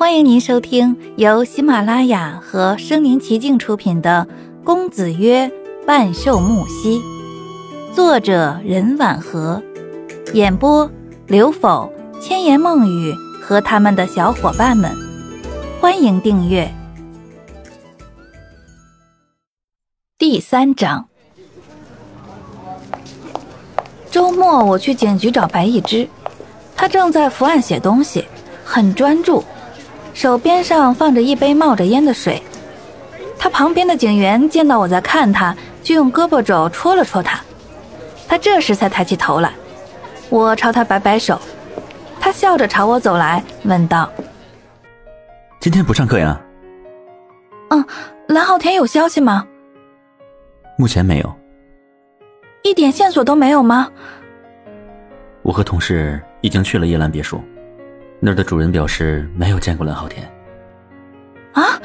欢迎您收听由喜马拉雅和声临其境出品的《公子曰万寿木兮》，作者任婉和，演播刘否、千言梦语和他们的小伙伴们。欢迎订阅。第三章。周末我去警局找白一之，他正在伏案写东西，很专注。手边上放着一杯冒着烟的水，他旁边的警员见到我在看他，就用胳膊肘戳了戳他。他这时才抬起头来，我朝他摆摆手，他笑着朝我走来，问道：“今天不上课呀？”“嗯，蓝浩田有消息吗？”“目前没有。”“一点线索都没有吗？”“我和同事已经去了叶兰别墅。”那儿的主人表示没有见过蓝浩天。啊，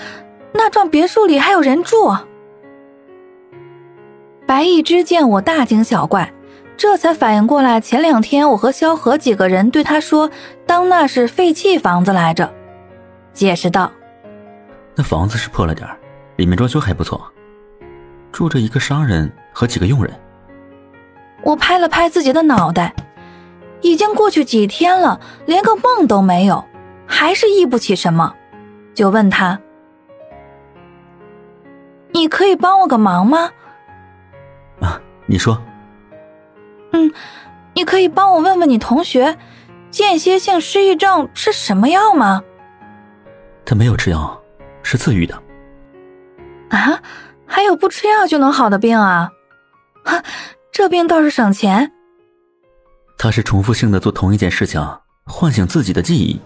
那幢别墅里还有人住？白一之见我大惊小怪，这才反应过来，前两天我和萧何几个人对他说，当那是废弃房子来着，解释道：“那房子是破了点里面装修还不错，住着一个商人和几个佣人。”我拍了拍自己的脑袋。已经过去几天了，连个梦都没有，还是忆不起什么，就问他：“你可以帮我个忙吗？”啊，你说。嗯，你可以帮我问问你同学，间歇性失忆症吃什么药吗？他没有吃药，是自愈的。啊，还有不吃药就能好的病啊？哈，这病倒是省钱。他是重复性的做同一件事情，唤醒自己的记忆。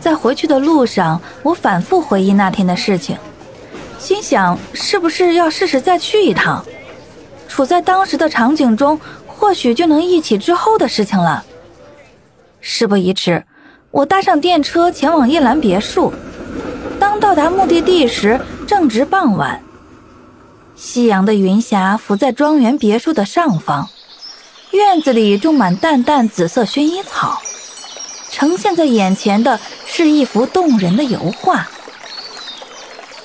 在回去的路上，我反复回忆那天的事情，心想是不是要试试再去一趟？处在当时的场景中，或许就能忆起之后的事情了。事不宜迟，我搭上电车前往叶兰别墅。当到达目的地时，正值傍晚。夕阳的云霞浮在庄园别墅的上方，院子里种满淡淡紫色薰衣草，呈现在眼前的是一幅动人的油画。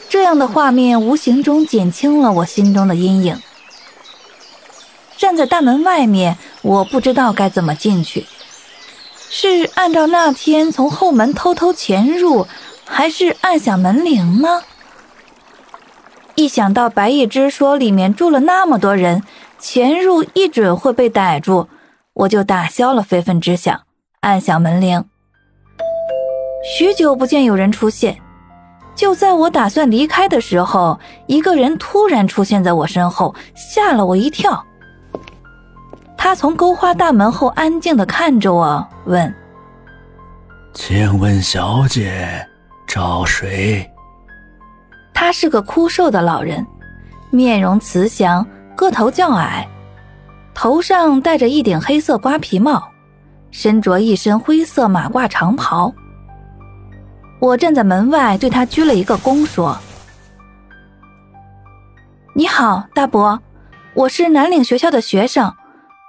这样的画面无形中减轻了我心中的阴影。站在大门外面，我不知道该怎么进去，是按照那天从后门偷偷潜入，还是按响门铃呢？一想到白一之说里面住了那么多人，潜入一准会被逮住，我就打消了非分之想，按响门铃。许久不见有人出现，就在我打算离开的时候，一个人突然出现在我身后，吓了我一跳。他从勾花大门后安静的看着我，问：“请问小姐找谁？”他是个枯瘦的老人，面容慈祥，个头较矮，头上戴着一顶黑色瓜皮帽，身着一身灰色马褂长袍。我站在门外，对他鞠了一个躬，说：“你好，大伯，我是南岭学校的学生，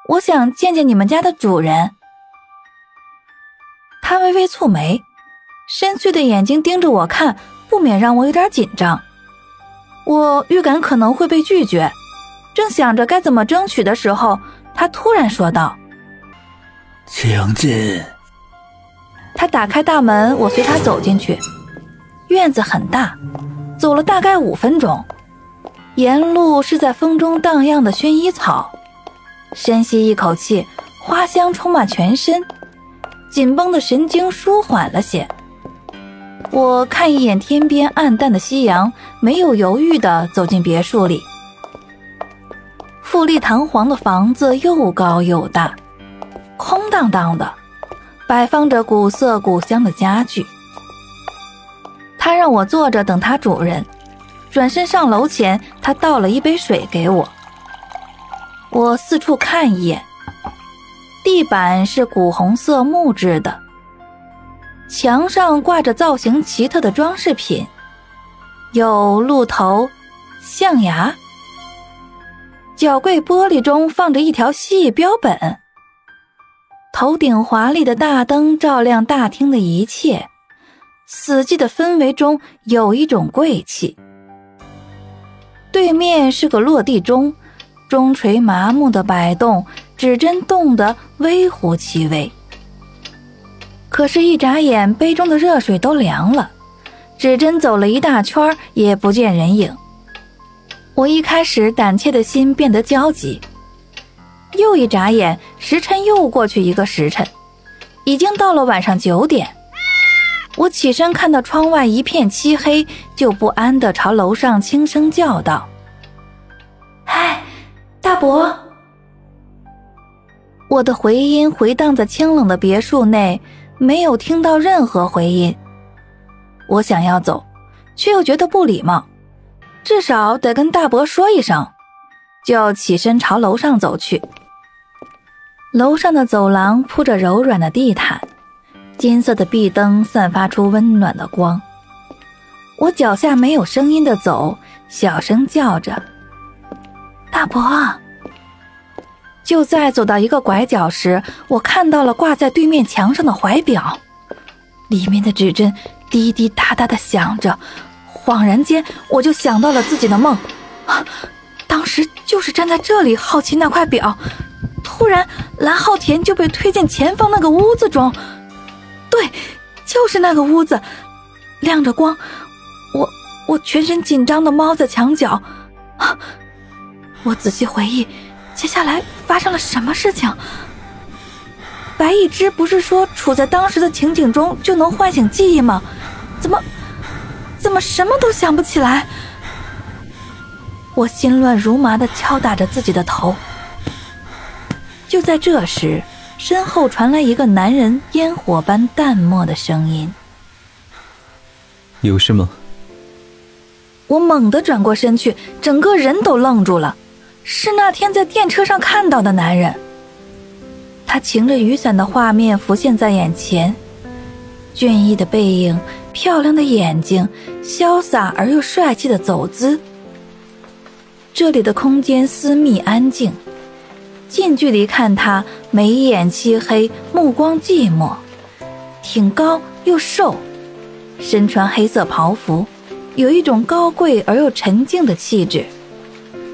我想见见你们家的主人。”他微微蹙眉，深邃的眼睛盯着我看。不免让我有点紧张，我预感可能会被拒绝，正想着该怎么争取的时候，他突然说道：“请进。”他打开大门，我随他走进去。院子很大，走了大概五分钟，沿路是在风中荡漾的薰衣草，深吸一口气，花香充满全身，紧绷的神经舒缓了些。我看一眼天边暗淡的夕阳，没有犹豫地走进别墅里。富丽堂皇的房子又高又大，空荡荡的，摆放着古色古香的家具。他让我坐着等他主人，转身上楼前，他倒了一杯水给我。我四处看一眼，地板是古红色木质的。墙上挂着造型奇特的装饰品，有鹿头、象牙。角柜玻璃中放着一条蜥蜴标本。头顶华丽的大灯照亮大厅的一切，死寂的氛围中有一种贵气。对面是个落地钟，钟锤麻木的摆动，指针动得微乎其微。可是，一眨眼，杯中的热水都凉了，指针走了一大圈也不见人影。我一开始胆怯的心变得焦急。又一眨眼，时辰又过去一个时辰，已经到了晚上九点。我起身看到窗外一片漆黑，就不安地朝楼上轻声叫道：“嗨，大伯！”我的回音回荡在清冷的别墅内，没有听到任何回音。我想要走，却又觉得不礼貌，至少得跟大伯说一声，就起身朝楼上走去。楼上的走廊铺着柔软的地毯，金色的壁灯散发出温暖的光。我脚下没有声音的走，小声叫着：“大伯。”就在走到一个拐角时，我看到了挂在对面墙上的怀表，里面的指针滴滴答答的响着。恍然间，我就想到了自己的梦，啊，当时就是站在这里好奇那块表。突然，蓝浩田就被推进前方那个屋子中。对，就是那个屋子，亮着光。我我全身紧张的猫在墙角。啊！我仔细回忆，接下来发生了什么事情？白一之不是说处在当时的情景中就能唤醒记忆吗？怎么怎么什么都想不起来？我心乱如麻的敲打着自己的头。就在这时，身后传来一个男人烟火般淡漠的声音：“有事吗？”我猛地转过身去，整个人都愣住了。是那天在电车上看到的男人。他擎着雨伞的画面浮现在眼前，俊逸的背影，漂亮的眼睛，潇洒而又帅气的走姿。这里的空间私密安静。近距离看他，眉眼漆黑，目光寂寞，挺高又瘦，身穿黑色袍服，有一种高贵而又沉静的气质。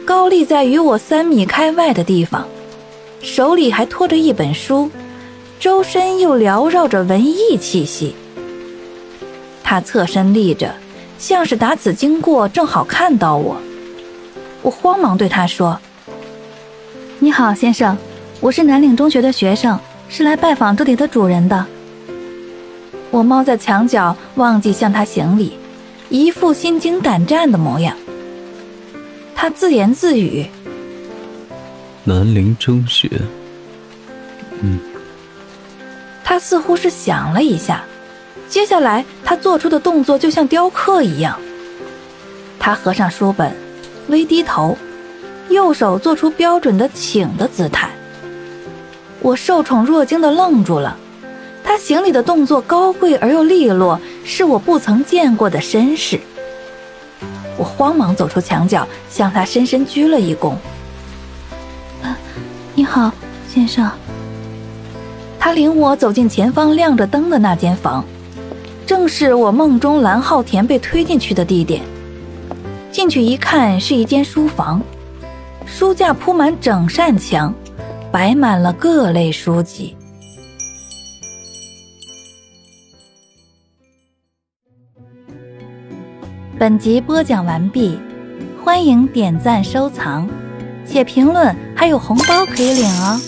高立在与我三米开外的地方，手里还托着一本书，周身又缭绕着文艺气息。他侧身立着，像是打此经过，正好看到我。我慌忙对他说。你好，先生，我是南岭中学的学生，是来拜访这里的主人的。我猫在墙角，忘记向他行礼，一副心惊胆战的模样。他自言自语：“南陵中学。”嗯。他似乎是想了一下，接下来他做出的动作就像雕刻一样。他合上书本，微低头。右手做出标准的请的姿态，我受宠若惊的愣住了。他行礼的动作高贵而又利落，是我不曾见过的绅士。我慌忙走出墙角，向他深深鞠了一躬。你好，先生。他领我走进前方亮着灯的那间房，正是我梦中蓝浩田被推进去的地点。进去一看，是一间书房。书架铺满整扇墙，摆满了各类书籍。本集播讲完毕，欢迎点赞收藏，且评论还有红包可以领哦。